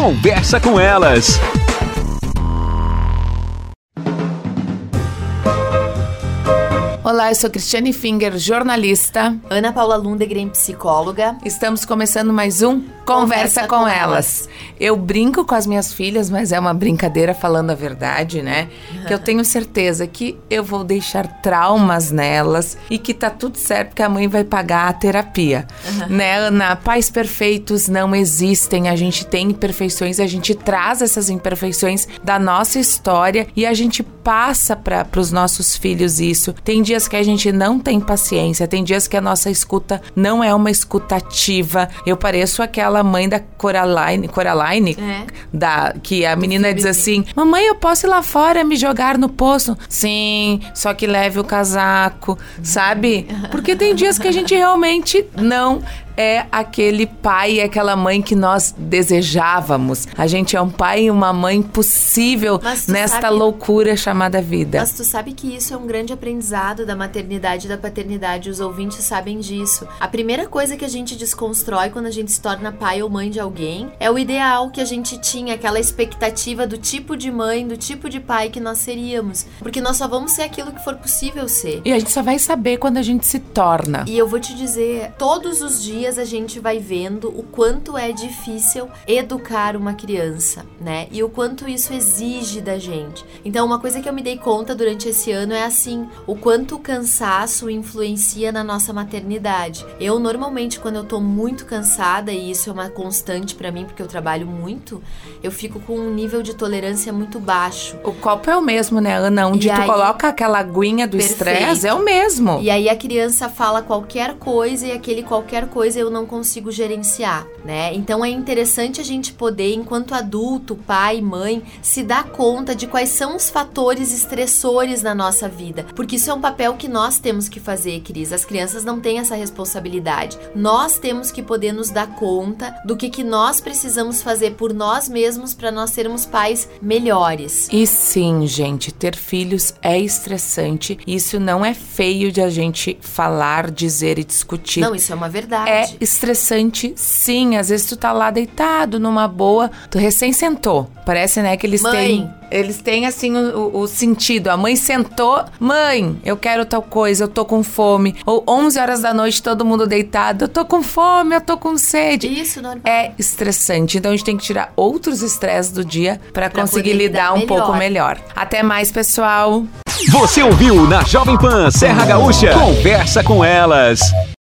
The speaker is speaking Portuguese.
Conversa com elas. Olá, eu sou Cristiane Finger, jornalista. Ana Paula Lundegren, psicóloga. Estamos começando mais um Conversa, Conversa com, com elas. elas. Eu brinco com as minhas filhas, mas é uma brincadeira falando a verdade, né? Que eu tenho certeza que eu vou deixar traumas nelas e que tá tudo certo que a mãe vai pagar a terapia. Né, Ana? Pais perfeitos não existem. A gente tem imperfeições, a gente traz essas imperfeições da nossa história e a gente passa para os nossos filhos isso. Tem dias que a gente não tem paciência, tem dias que a nossa escuta não é uma escutativa. Eu pareço aquela mãe da Coraline, Coraline é. da que a menina diz assim: "Mamãe, eu posso ir lá fora me jogar no poço?" Sim, só que leve o casaco, sabe? Porque tem dias que a gente realmente não é aquele pai e aquela mãe que nós desejávamos. A gente é um pai e uma mãe possível nesta sabe, loucura chamada vida. Mas tu sabe que isso é um grande aprendizado da maternidade e da paternidade. Os ouvintes sabem disso. A primeira coisa que a gente desconstrói quando a gente se torna pai ou mãe de alguém é o ideal que a gente tinha, aquela expectativa do tipo de mãe, do tipo de pai que nós seríamos. Porque nós só vamos ser aquilo que for possível ser. E a gente só vai saber quando a gente se torna. E eu vou te dizer, todos os dias dias a gente vai vendo o quanto é difícil educar uma criança, né? E o quanto isso exige da gente. Então, uma coisa que eu me dei conta durante esse ano é assim: o quanto o cansaço influencia na nossa maternidade. Eu, normalmente, quando eu tô muito cansada, e isso é uma constante para mim, porque eu trabalho muito, eu fico com um nível de tolerância muito baixo. O copo é o mesmo, né, Ana? Onde e tu aí, coloca aquela aguinha do estresse, é o mesmo. E aí a criança fala qualquer coisa e aquele qualquer coisa eu não consigo gerenciar, né? Então é interessante a gente poder, enquanto adulto, pai, mãe, se dar conta de quais são os fatores estressores na nossa vida, porque isso é um papel que nós temos que fazer, Cris. As crianças não têm essa responsabilidade. Nós temos que poder nos dar conta do que que nós precisamos fazer por nós mesmos para nós sermos pais melhores. E sim, gente, ter filhos é estressante. Isso não é feio de a gente falar, dizer e discutir. Não, isso é uma verdade. É estressante, sim. Às vezes tu tá lá deitado numa boa, tu recém sentou. Parece, né, que eles Mãe. têm. Eles têm, assim, o, o, sentido. A mãe sentou, mãe, eu quero tal coisa, eu tô com fome. Ou 11 horas da noite, todo mundo deitado, eu tô com fome, eu tô com sede. Isso, normal. É estressante. Então a gente tem que tirar outros estresses do dia para conseguir lidar, lidar um pouco melhor. Até mais, pessoal. Você ouviu na Jovem Pan Serra Gaúcha? Conversa com elas.